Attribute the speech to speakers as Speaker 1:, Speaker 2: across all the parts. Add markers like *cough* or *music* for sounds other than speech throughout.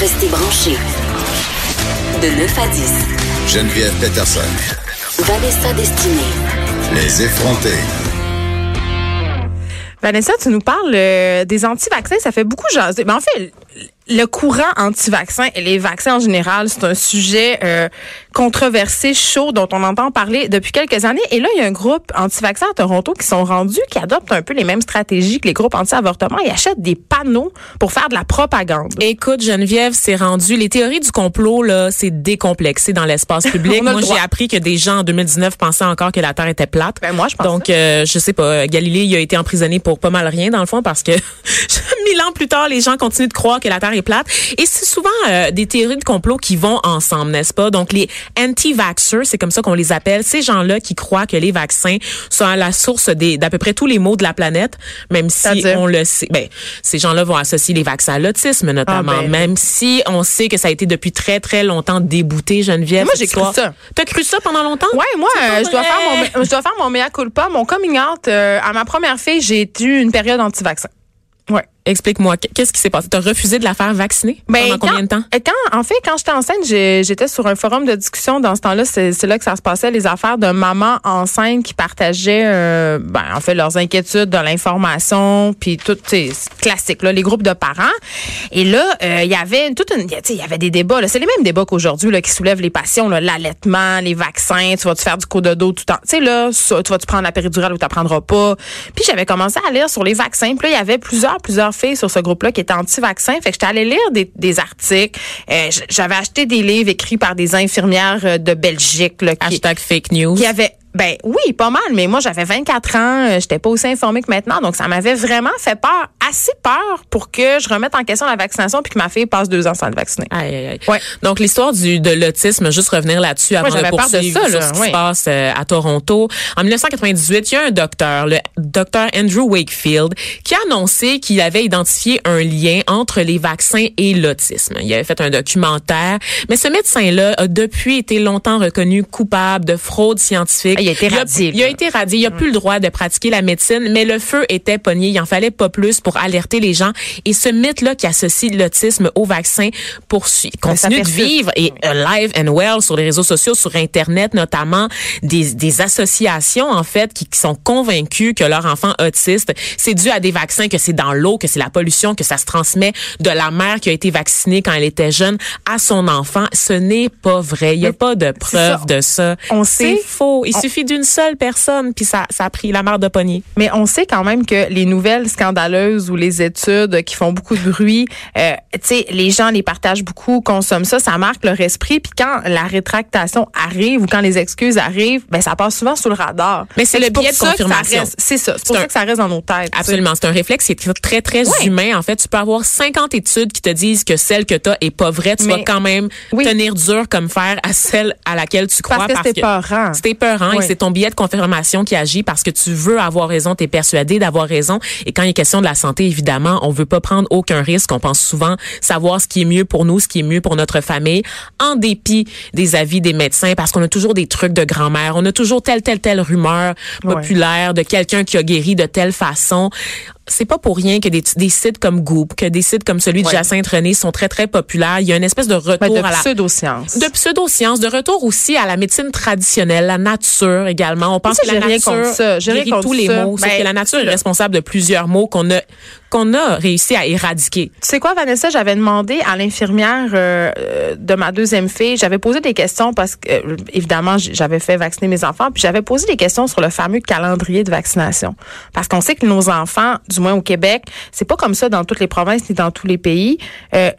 Speaker 1: Restez branchés. De 9 à 10.
Speaker 2: Geneviève Peterson.
Speaker 1: Vanessa Destinée.
Speaker 2: Les effrontés.
Speaker 3: Vanessa, tu nous parles euh, des anti-vaccins. Ça fait beaucoup jaser. Mais en fait, le courant anti-vaccin et les vaccins en général, c'est un sujet euh, controversé, chaud, dont on entend parler depuis quelques années. Et là, il y a un groupe anti-vaccin à Toronto qui sont rendus, qui adoptent un peu les mêmes stratégies que les groupes anti-avortement. Ils achètent des panneaux pour faire de la propagande.
Speaker 4: Écoute, Geneviève, c'est rendu. Les théories du complot, là, c'est décomplexé dans l'espace *laughs* public.
Speaker 3: Le
Speaker 4: Moi, j'ai appris que des gens en 2019 pensaient encore que la Terre était plate.
Speaker 3: Ben, moi, je pense
Speaker 4: Donc, euh, je sais pas. Galilée, il a été emprisonné pour pas mal rien, dans le fond, parce que *laughs* mille ans plus tard, les gens continuent de croire que la Terre est plate. Et c'est souvent euh, des théories de complot qui vont ensemble, n'est-ce pas? Donc, les anti-vaxxers, c'est comme ça qu'on les appelle, ces gens-là qui croient que les vaccins sont à la source des- d'à peu près tous les maux de la planète, même si on le sait. Ben, ces gens-là vont associer les vaccins à l'autisme, notamment,
Speaker 3: Ah, ben.
Speaker 4: même si on sait que ça a été depuis très, très longtemps débouté, Geneviève.
Speaker 3: Moi, j'ai cru ça.
Speaker 4: T'as cru ça pendant longtemps?
Speaker 3: Ouais, moi, euh, je dois faire mon, je dois faire mon mea culpa, mon coming out. euh, à ma première fille, j'ai eu une période anti-vaccin.
Speaker 4: Explique-moi, qu'est-ce qui s'est passé? T'as refusé de la faire vacciner?
Speaker 3: Ben,
Speaker 4: pendant combien
Speaker 3: quand-
Speaker 4: de temps?
Speaker 3: Quand, en fait, quand j'étais enceinte, j'étais sur un forum de discussion. Dans ce temps-là, c'est là que ça se passait, les affaires de mamans enceintes qui partageaient, euh, ben, en fait, leurs inquiétudes, de l'information, puis tout, tu sais, c'est classique, là, les groupes de parents. Et là, euh, il y avait toute une, tu sais, il y avait des débats. C'est les mêmes débats qu'aujourd'hui, là, qui soulèvent les passions, là, l'allaitement, les vaccins. Tu vas-tu faire du coup de dos tout le temps Tu sais là, ça, tu vas-tu prendre la péridurale ou tu prendras pas? Puis j'avais commencé à lire sur les vaccins. Puis là, il y avait plusieurs, plusieurs filles sur ce groupe-là qui étaient anti-vaccins. Fait que j'étais allée lire des, des articles. Euh, j'avais acheté des livres écrits par des infirmières euh, de Belgique là, qui,
Speaker 4: Hashtag fake news.
Speaker 3: qui avaient ben oui, pas mal, mais moi j'avais 24 ans, euh, j'étais pas aussi informée que maintenant, donc ça m'avait vraiment fait peur, assez peur pour que je remette en question la vaccination puis que ma fille passe deux ans sans être vaccinée.
Speaker 4: Aïe, aïe, aïe.
Speaker 3: Ouais.
Speaker 4: Donc, l'histoire du de l'autisme, juste revenir là-dessus avant
Speaker 3: Ouais,
Speaker 4: de
Speaker 3: peur de
Speaker 4: poursuivre
Speaker 3: ça,
Speaker 4: sur
Speaker 3: là,
Speaker 4: ce qui se passe euh, à Toronto. En 1998, il y a un docteur, le docteur Andrew Wakefield, qui a annoncé qu'il avait identifié un lien entre les vaccins et l'autisme. Il avait fait un documentaire, mais ce médecin-là a depuis été longtemps reconnu coupable de fraude scientifique.
Speaker 3: Il a été radié,
Speaker 4: Il a, été radié. Il a plus le droit de pratiquer la médecine, mais le feu était pogné. Il en fallait pas plus pour alerter les gens. Et ce mythe-là qui associe l'autisme au vaccin poursuit,
Speaker 3: ça
Speaker 4: continue de vivre et alive and well sur les réseaux sociaux, sur Internet notamment, des, des associations en fait qui, qui sont convaincus que leur enfant autiste, c'est dû à des vaccins, que c'est dans l'eau, que c'est la pollution, que ça se transmet de la mère qui a été vaccinée quand elle était jeune à son enfant. Ce n'est pas vrai. Il n'y a
Speaker 3: Mais
Speaker 4: pas de
Speaker 3: ça.
Speaker 4: preuve de ça.
Speaker 3: On
Speaker 4: C'est
Speaker 3: sait-
Speaker 4: faux. Il
Speaker 3: on-
Speaker 4: suffit d'une seule personne, puis ça, ça a pris la mare de poignée.
Speaker 3: Mais on sait quand même que les nouvelles scandaleuses ou les études qui font beaucoup de bruit, euh, tu sais, les gens les partagent beaucoup, consomment ça, ça marque leur esprit. Puis quand la rétractation arrive ou quand les excuses arrivent, ben ça passe souvent sous le radar.
Speaker 4: Mais c'est le biais de confirmation.
Speaker 3: C'est ça. C'est pour ça que ça reste dans nos têtes.
Speaker 4: Absolument, c'est un réflexe qui est très très humain en fait. Tu peux avoir 50 études qui te disent que celle que tu as est pas vraie, tu
Speaker 3: Mais-
Speaker 4: vas quand même
Speaker 3: Oui.
Speaker 4: tenir dur comme fer à celle à laquelle tu crois
Speaker 3: Parce que c'est épeurant.
Speaker 4: C'est épeurant
Speaker 3: Oui.
Speaker 4: C'est ton billet de confirmation qui agit parce que tu veux avoir raison, tu es persuadé d'avoir raison et quand il est question de la santé évidemment, on veut pas prendre aucun risque, on pense souvent savoir ce qui est mieux pour nous, ce qui est mieux pour notre famille en dépit des avis des médecins parce qu'on a toujours des trucs de grand-mère, on a toujours telle telle telle rumeur
Speaker 3: Ouais.
Speaker 4: populaire de quelqu'un qui a guéri de telle façon. C'est pas pour rien que des, des sites comme Goop, que des sites comme celui de
Speaker 3: Ouais.
Speaker 4: Jacinthe René sont très très populaires. Il y a une espèce de retour
Speaker 3: Ben, de
Speaker 4: à la
Speaker 3: pseudo-science.
Speaker 4: de pseudo-sciences, de retour aussi à la médecine traditionnelle, la nature également. On pense
Speaker 3: Ça,
Speaker 4: que la
Speaker 3: j'ai rien
Speaker 4: nature
Speaker 3: contre ça?
Speaker 4: Tous les maux,
Speaker 3: Ben,
Speaker 4: que la nature est responsable de plusieurs maux qu'on a qu'on a réussi à éradiquer?
Speaker 3: Tu sais quoi, Vanessa, j'avais demandé à l'infirmière euh, euh, de ma deuxième fille, j'avais posé des questions parce que, euh, évidemment, j'avais fait vacciner mes enfants, puis j'avais posé des questions sur le fameux calendrier de vaccination. Parce qu'on sait que nos enfants, du moins au Québec, c'est pas comme ça dans toutes les provinces ni dans tous les pays.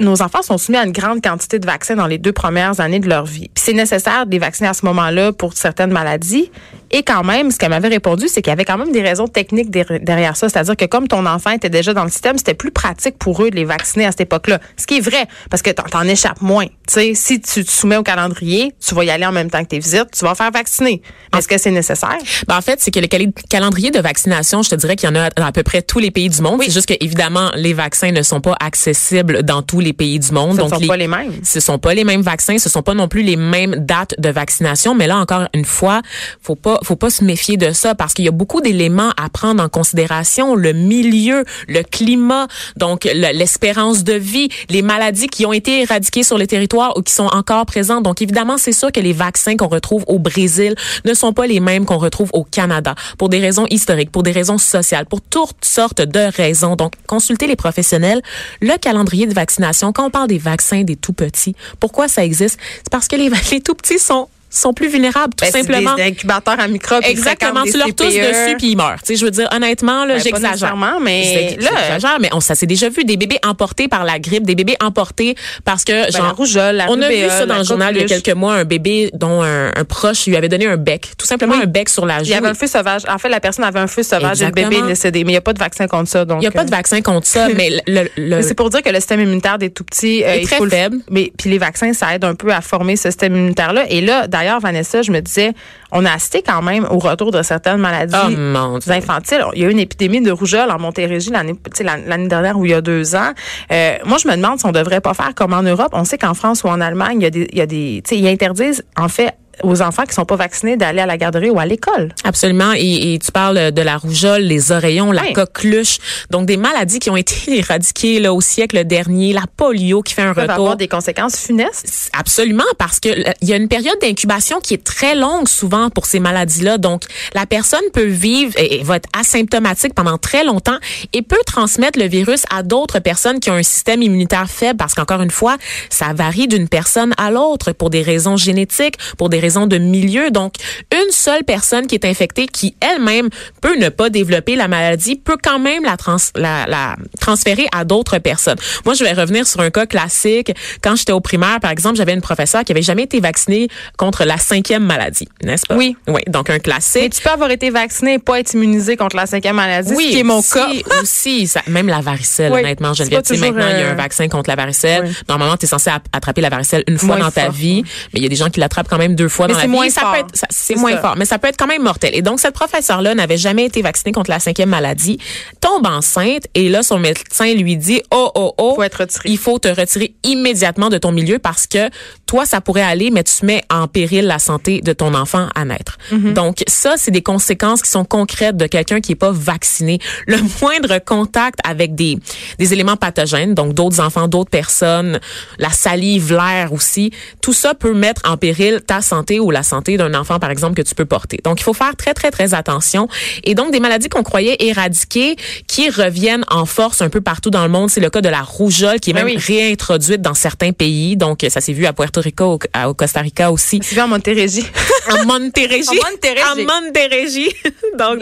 Speaker 3: Nos enfants sont soumis à une grande quantité de vaccins dans les deux premières années de leur vie. Puis c'est nécessaire de les vacciner à ce moment-là pour certaines maladies. Et quand même, ce qu'elle m'avait répondu, c'est qu'il y avait quand même des raisons techniques der- derrière ça. C'est-à-dire que comme ton enfant était déjà dans le système, c'était plus pratique pour eux de les vacciner à cette époque-là. Ce qui est vrai, parce que t'en, échappes moins. Tu sais, si tu te soumets au calendrier, tu vas y aller en même temps que tes visites, tu vas faire vacciner. Est-ce que c'est nécessaire?
Speaker 4: Ben, en fait, c'est que le calendrier de vaccination, je te dirais qu'il y en a dans à peu près tous les pays du monde.
Speaker 3: Oui.
Speaker 4: C'est juste que évidemment, les vaccins ne sont pas accessibles dans tous les pays du monde.
Speaker 3: Ce ne sont pas les mêmes.
Speaker 4: Ce sont pas les mêmes vaccins, ce sont pas non plus les mêmes dates de vaccination. Mais là encore une fois, faut pas, faut pas se méfier de ça parce qu'il y a beaucoup d'éléments à prendre en considération. Le milieu, le climat, donc le- l'espérance de vie, les maladies qui ont été éradiquées sur le territoire ou qui sont encore présentes. Donc évidemment, c'est sûr que les vaccins qu'on retrouve au Brésil ne sont pas les mêmes qu'on retrouve au Canada pour des raisons historiques, pour des raisons sociales, pour toutes sortes de raisons. Donc consultez les professionnels. Le calendrier de vaccination, quand on parle des vaccins des tout petits, pourquoi ça existe? C'est parce que les, *laughs* les tout petits sont sont plus vulnérables tout
Speaker 3: Ben,
Speaker 4: simplement.
Speaker 3: des incubateurs à microbes.
Speaker 4: Exactement, tu leur tousses dessus puis ils meurent. Tu sais, je veux dire honnêtement là,
Speaker 3: Ben,
Speaker 4: j'exagère.
Speaker 3: mais là-
Speaker 4: mais on ça s'est déjà vu des bébés emportés par la grippe, des bébés emportés parce que
Speaker 3: Ben,
Speaker 4: genre
Speaker 3: la rougeole, la
Speaker 4: on a vu ça dans le journal il y a quelques mois un bébé dont un, un proche lui avait donné un bec, tout simplement
Speaker 3: Oui.
Speaker 4: un bec sur la joue.
Speaker 3: Il y avait un feu sauvage. En fait, la personne avait un feu sauvage et le bébé est décédé. Mais il n'y a pas de vaccin contre ça. Donc,
Speaker 4: il y a pas de
Speaker 3: euh,
Speaker 4: vaccin contre ça, *laughs* mais le,
Speaker 3: c'est pour dire que le système immunitaire des tout petits euh,
Speaker 4: Est très faible.
Speaker 3: Mais puis les vaccins, ça aide un peu à former ce système immunitaire là. Et là, d'ailleurs, Vanessa, je me disais, on a assisté quand même au retour de certaines maladies
Speaker 4: Oh
Speaker 3: infantiles. Il y a eu une épidémie de rougeole en Montérégie l'année, dernière ou il y a deux ans. Euh, moi, je me demande si on devrait pas faire comme en Europe. On sait qu'en France ou en Allemagne, il y a des, il y a des, tu sais, ils interdisent en fait aux enfants qui sont pas vaccinés d'aller à la garderie ou à l'école.
Speaker 4: Absolument. Et, et tu parles de la rougeole, les oreillons, la
Speaker 3: Oui.
Speaker 4: coqueluche. Donc, des maladies qui ont été *laughs* éradiquées là, au siècle dernier. La polio qui fait un
Speaker 3: Ça peuvent
Speaker 4: retour.
Speaker 3: avoir des conséquences funestes.
Speaker 4: Absolument, parce que euh, il y a une période d'incubation qui est très longue souvent pour ces maladies-là. Donc, la personne peut vivre et, et va être asymptomatique pendant très longtemps et peut transmettre le virus à d'autres personnes qui ont un système immunitaire faible, parce qu'encore une fois, ça varie d'une personne à l'autre pour des raisons génétiques, pour des raisons de milieu. Donc, une seule personne qui est infectée, qui elle-même peut ne pas développer la maladie, peut quand même la, trans la, la transférer à d'autres personnes. Moi, je vais revenir sur un cas classique. Quand j'étais au primaire, par exemple, j'avais une professeure qui avait jamais été vaccinée contre la cinquième maladie, n'est-ce pas?
Speaker 3: Oui.
Speaker 4: Oui, donc un
Speaker 3: Mais
Speaker 4: classique.
Speaker 3: tu peux avoir été vacciné et pas être immunisé contre la cinquième maladie,
Speaker 4: Oui,
Speaker 3: ce qui est mon
Speaker 4: aussi,
Speaker 3: cas. *laughs*
Speaker 4: aussi, ça- même la varicelle,
Speaker 3: Oui,
Speaker 4: honnêtement,
Speaker 3: pas
Speaker 4: Tu sais, maintenant, il y a un
Speaker 3: euh,
Speaker 4: vaccin contre la varicelle.
Speaker 3: Oui.
Speaker 4: Normalement, tu es censé attraper la varicelle une fois
Speaker 3: Moins
Speaker 4: dans ta
Speaker 3: fort.
Speaker 4: vie, mais il y a des gens qui l'attrapent quand même deux fois
Speaker 3: Mais
Speaker 4: dans la
Speaker 3: c'est
Speaker 4: vie.
Speaker 3: moins
Speaker 4: ça
Speaker 3: fort.
Speaker 4: peut être, c'est moins
Speaker 3: ça.
Speaker 4: fort, mais ça peut être quand même mortel. Et donc, cette professeure-là n'avait jamais été vaccinée contre la cinquième maladie, tombe enceinte, et là, son médecin lui dit, oh, oh, oh.
Speaker 3: Faut être retiré.
Speaker 4: Il faut te retirer immédiatement de ton milieu parce que toi, ça pourrait aller, mais tu mets en péril la santé de ton enfant à naître.
Speaker 3: Mm-hmm.
Speaker 4: Donc, ça, c'est des conséquences qui sont concrètes de quelqu'un qui est pas vacciné. Le *laughs* moindre contact avec des, des éléments pathogènes, donc d'autres enfants, d'autres personnes, la salive, l'air aussi, tout ça peut mettre en péril ta santé ou la santé d'un enfant, par exemple, que tu peux porter. Donc, il faut faire très, très, très attention. Et donc, des maladies qu'on croyait éradiquées qui reviennent en force un peu partout dans le monde, c'est le cas de la rougeole qui est
Speaker 3: Ben
Speaker 4: même
Speaker 3: oui.
Speaker 4: réintroduite dans certains pays. Donc, ça s'est vu à Puerto Rico, au, Costa Rica aussi.
Speaker 3: C'est vu *laughs* en Montérégie.
Speaker 4: En Montérégie.
Speaker 3: En Montérégie.
Speaker 4: En *laughs* Montérégie. Donc,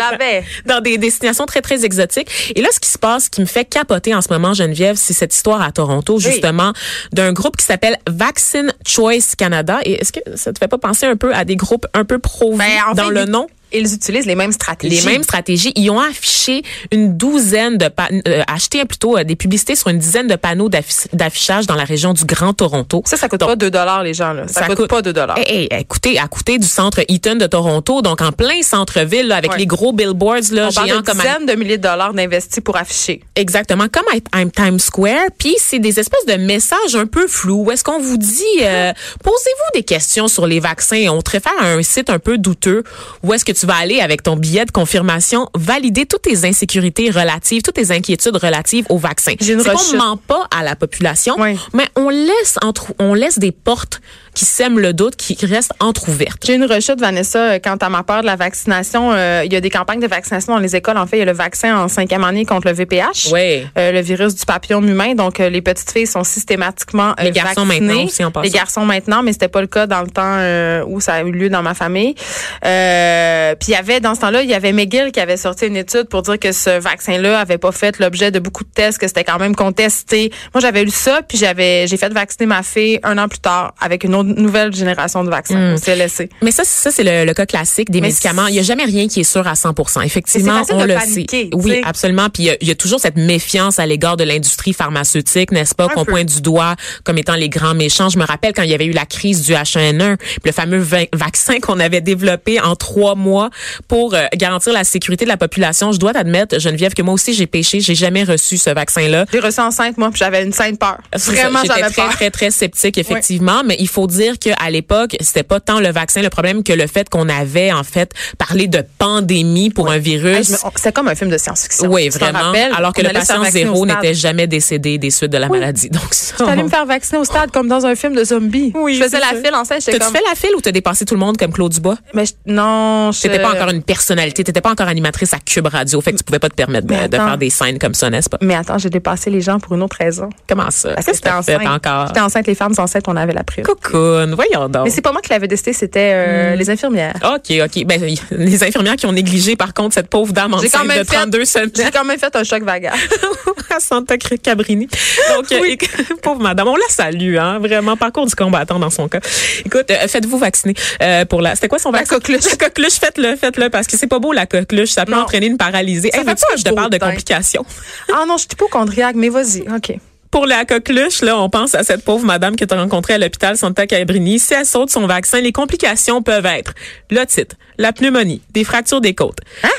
Speaker 4: dans des destinations très, très exotiques. Et là, ce qui se passe, ce qui me fait capoter en ce moment, Geneviève, c'est cette histoire à Toronto, justement, d'un groupe qui s'appelle Vaccine Choice Canada. Et est-ce que ça te fait pas penser un peu à des groupes un peu pro-vie
Speaker 3: Ben, en
Speaker 4: dans le nom?
Speaker 3: Ils utilisent les mêmes stratégies.
Speaker 4: les mêmes stratégies. Ils ont affiché une douzaine de pa- euh, acheté plutôt euh, des publicités sur une dizaine de panneaux d'affi- d'affichage dans la région du Grand Toronto.
Speaker 3: Ça, ça coûte
Speaker 4: Donc,
Speaker 3: pas 2 dollars, les gens, là. Ça, coûte, pas 2 dollars.
Speaker 4: Hey, hey, écoutez, à côté du centre Eaton de Toronto, donc en plein centre-ville, avec
Speaker 3: Ouais.
Speaker 4: les gros billboards là,
Speaker 3: On parle de
Speaker 4: comme à-
Speaker 3: dizaines de milliers de dollars d'investis pour afficher.
Speaker 4: Exactement, comme à à Times Square. Puis c'est des espèces de messages un peu flous. Où est-ce qu'on vous dit, euh, *laughs* posez-vous des questions sur les vaccins. On te réfère à un site un peu douteux. Où est-ce que tu vas aller avec ton billet de confirmation, valider toutes tes insécurités relatives, toutes tes inquiétudes relatives au vaccin. C'est qu'on ment pas à la population,
Speaker 3: Oui.
Speaker 4: mais on laisse entre, on laisse des portes qui sèment le doute, qui restent entrouvertes.
Speaker 3: J'ai une rechute, Vanessa, euh, quant à ma peur de la vaccination. Euh, il y a des campagnes de vaccination dans les écoles. En fait, il y a le vaccin en cinquième année contre le VPH.
Speaker 4: Oui.
Speaker 3: Euh, le virus du papillon humain. Donc, euh, les petites filles sont systématiquement
Speaker 4: Les garçons
Speaker 3: vaccinées.
Speaker 4: maintenant aussi, en passant.
Speaker 3: Les garçons maintenant, mais c'était pas le cas dans le temps où ça a eu lieu dans ma famille. Euh, puis il y avait, dans ce temps-là, il y avait McGill qui avait sorti une étude pour dire que ce vaccin-là avait pas fait l'objet de beaucoup de tests, que c'était quand même contesté. Moi, j'avais lu ça, puis j'avais, j'ai fait vacciner ma fille un an plus tard avec une autre nouvelle génération de vaccins au CLSC.
Speaker 4: Mais ça, c'est- ça c'est le, le cas classique des
Speaker 3: Mais
Speaker 4: médicaments. Il n'y a jamais rien qui est sûr à 100% Effectivement, on le
Speaker 3: paniquer,
Speaker 4: sait. Oui, absolument. Puis il y a- y, toujours cette méfiance à l'égard de l'industrie pharmaceutique, n'est-ce pas, qu'on pointe du doigt comme étant les grands méchants. Je me rappelle quand il y avait eu la crise du H1N1, puis le fameux va- vaccin qu'on avait développé en trois mois mois pour euh, garantir la sécurité de la population. Je dois t'admettre, Geneviève, que moi aussi j'ai péché. J'ai jamais reçu ce vaccin-là.
Speaker 3: J'ai reçu enceinte, moi, puis j'avais une sainte peur. Vraiment, j'avais
Speaker 4: très,
Speaker 3: peur.
Speaker 4: très, très sceptique, effectivement. Mais il faut dire qu'à l'époque, c'était pas tant le vaccin le problème que le fait qu'on avait, en fait, parlé de pandémie pour un
Speaker 3: Hey,
Speaker 4: virus.
Speaker 3: je on- C'est comme un film de science-fiction.
Speaker 4: Oui, vraiment. Alors que le patient zéro n'était jamais décédé des suites de la maladie. Donc, ça,
Speaker 3: J'étais allée me faire vacciner au stade comme dans un film de zombies.
Speaker 4: Oui,
Speaker 3: je faisais la file enceinte. J'étais
Speaker 4: T'as-tu
Speaker 3: comme.
Speaker 4: fait la file ou t'as dépassé tout le monde comme Claude Dubois?
Speaker 3: Mais je- non, je.
Speaker 4: T'étais pas encore une personnalité, t'étais pas encore animatrice à Cube Radio, fait que tu pouvais pas te permettre de, faire des scènes comme ça, n'est-ce pas?
Speaker 3: Mais attends, j'ai dépassé les gens pour une autre raison.
Speaker 4: Comment ça?
Speaker 3: Parce que j'étais enceinte.
Speaker 4: encore?
Speaker 3: J'étais enceinte, les femmes enceintes, on avait la prise.
Speaker 4: Cocoon, voyons donc.
Speaker 3: Mais c'est pas moi qui l'avais décidé, c'était euh,
Speaker 4: Hmm.
Speaker 3: les infirmières.
Speaker 4: OK, OK. Ben, les infirmières qui ont négligé, par contre, cette pauvre dame enceinte de 32 semaines.
Speaker 3: J'ai quand même fait un choc vagal. *laughs*
Speaker 4: à Santa Cabrini. Donc, euh, éc- *laughs* pauvre madame, on la salue, hein, vraiment, parcours du combattant dans son cas. Écoute, euh, faites-vous vacciner euh, pour la... C'était quoi son
Speaker 3: La
Speaker 4: vaccin?
Speaker 3: coqueluche.
Speaker 4: La coqueluche, faites-le, faites-le, parce que c'est pas beau, la coqueluche. Ça peut
Speaker 3: Non.
Speaker 4: entraîner une paralysie.
Speaker 3: Ça
Speaker 4: Hey,
Speaker 3: fait pas
Speaker 4: que je te parle de complications? *laughs*
Speaker 3: Ah non, je suis hypochondriaque, mais vas-y. OK.
Speaker 4: Pour la coqueluche, là, on pense à cette pauvre madame que tu as rencontrée à l'hôpital Santa Cabrini. Si elle saute son vaccin, les complications peuvent être l'otite, la pneumonie, des fractures des côtes,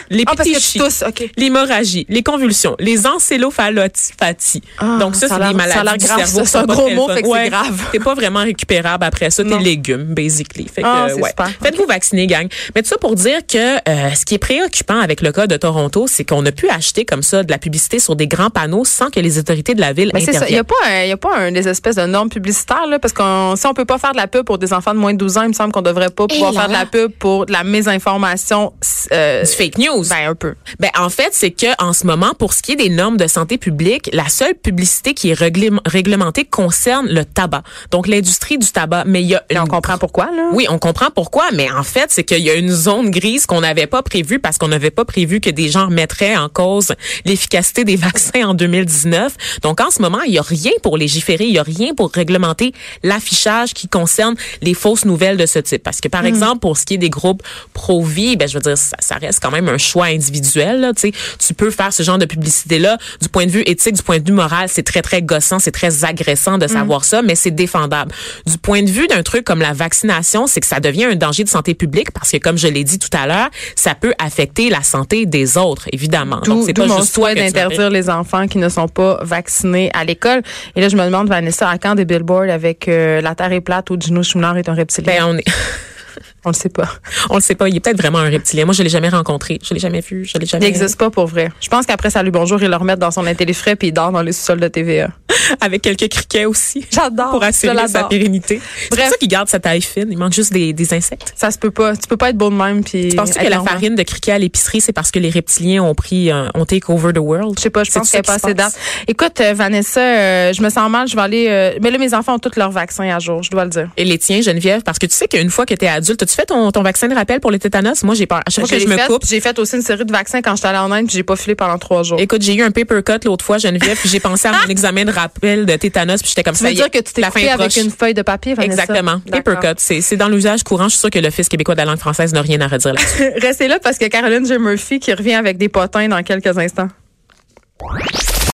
Speaker 4: les
Speaker 3: Ah, parce que
Speaker 4: pétichis,
Speaker 3: tu tousses, OK.
Speaker 4: l'hémorragie, les convulsions, les encéphalopathies.
Speaker 3: Ah,
Speaker 4: Donc ça, c'est des
Speaker 3: ça a
Speaker 4: maladies du
Speaker 3: grave,
Speaker 4: cerveau.
Speaker 3: C'est un gros mot, fait que c'est grave.
Speaker 4: T'es pas vraiment récupérable après ça. T'es légumes, basically. Fait que,
Speaker 3: Ah, c'est
Speaker 4: ouais.
Speaker 3: super.
Speaker 4: Faites-vous vacciner, gang. Mais tout ça pour dire que euh, ce qui est préoccupant avec le cas de Toronto, c'est qu'on a pu acheter comme ça de la publicité sur des grands panneaux sans que les autorités de la ville
Speaker 3: Mais ça. Il n'y
Speaker 4: interviennent.
Speaker 3: a pas, un- il y a pas un, des espèces de normes publicitaires, là, parce qu'on, si on peut pas faire de la pub pour des enfants de moins de 12 ans, il me semble qu'on devrait pas pouvoir
Speaker 4: là
Speaker 3: faire de la pub pour de la mésinformation. euh,
Speaker 4: Du fake news.
Speaker 3: ben, un peu.
Speaker 4: Ben en fait, c'est que en ce moment, pour ce qui est des normes de santé publique, la seule publicité qui est réglementée concerne le tabac. Donc l'industrie du tabac. Mais il y a
Speaker 3: Et on
Speaker 4: une
Speaker 3: comprend pourquoi, là?
Speaker 4: Oui, on comprend pourquoi, mais en fait, c'est qu'il y a une zone grise qu'on n'avait pas prévue parce qu'on n'avait pas prévu que des gens remettraient en cause l'efficacité des *laughs* vaccins en 2019. Donc, en ce moment, il y a rien pour légiférer, il y a rien pour réglementer l'affichage qui concerne les fausses nouvelles de ce type. Parce que, par exemple, pour ce qui est des groupes pro-vie, ben, je veux dire, ça, ça reste quand même un choix individuel, là, tu peux faire ce genre de publicité-là. Du point de vue éthique, du point de vue moral, c'est très, très gossant, c'est très agressant de savoir ça, mais c'est défendable. Du point de vue d'un truc comme la vaccination, c'est que ça devient un danger de santé publique parce que, comme je l'ai dit tout à l'heure, ça peut affecter la santé des autres, évidemment. Donc, c'est pas
Speaker 3: mon
Speaker 4: juste
Speaker 3: souhait d'interdire les enfants qui ne sont pas vaccinés à l'école. Et là, je me demande, Vanessa, à quand des billboards avec euh, La Terre est plate ou Gino Chouinard est un reptilien?
Speaker 4: Ben, on est, *laughs*
Speaker 3: on le sait pas. *laughs*
Speaker 4: on le sait pas. Il est peut-être vraiment un reptilien. Moi, je l'ai jamais rencontré. Je l'ai jamais vu. Je l'ai
Speaker 3: Il
Speaker 4: jamais.
Speaker 3: n'existe pas pour vrai. Je pense qu'après Salut Bonjour, ils le remettent dans son intellifrais puis il dort dans les sous-sols de TVA. *laughs*
Speaker 4: Avec quelques criquets aussi.
Speaker 3: J'adore.
Speaker 4: Pour assurer sa pérennité. C'est pour ça qu'il garde sa taille fine. Il manque juste des, des insectes.
Speaker 3: Ça se peut pas. Tu peux pas être beau de même puis.
Speaker 4: Tu penses que la farine de criquet à l'épicerie, c'est parce que les reptiliens ont pris, euh, ont take over the world?
Speaker 3: Je sais pas, je pense qu'elle pas
Speaker 4: se
Speaker 3: assez date. Écoute, euh, Vanessa, euh, je me sens mal, je vais aller. mais là, mes enfants ont tous leurs vaccins à jour, je dois le dire.
Speaker 4: Et les tiens, Geneviève, parce que tu sais qu'une fois que tu es adulte, as-tu fait ton, ton vaccin de rappel pour le tétanos? Moi, j'ai peur. À chaque fois que je me
Speaker 3: fait,
Speaker 4: coupe,
Speaker 3: J'ai fait aussi une série de vaccins quand j'étais allée en Inde, puis j'ai pas filé pendant trois jours.
Speaker 4: Écoute, j'ai eu un paper cut l'autre fois, Geneviève, puis j'ai pensé à mon *laughs* examen de rappel de tétanos, puis j'étais comme
Speaker 3: tu
Speaker 4: ça.
Speaker 3: veux
Speaker 4: y
Speaker 3: dire que tu t'es coupé avec
Speaker 4: proche.
Speaker 3: une feuille de papier, Vanessa?
Speaker 4: Exactement. Paper cut. C'est c'est dans l'usage courant. Je suis sûre que l'Office québécois de la langue française n'a rien à redire là-dessus. *laughs*
Speaker 3: Restez là parce que Caroline J. Murphy qui revient avec des potins dans quelques instants.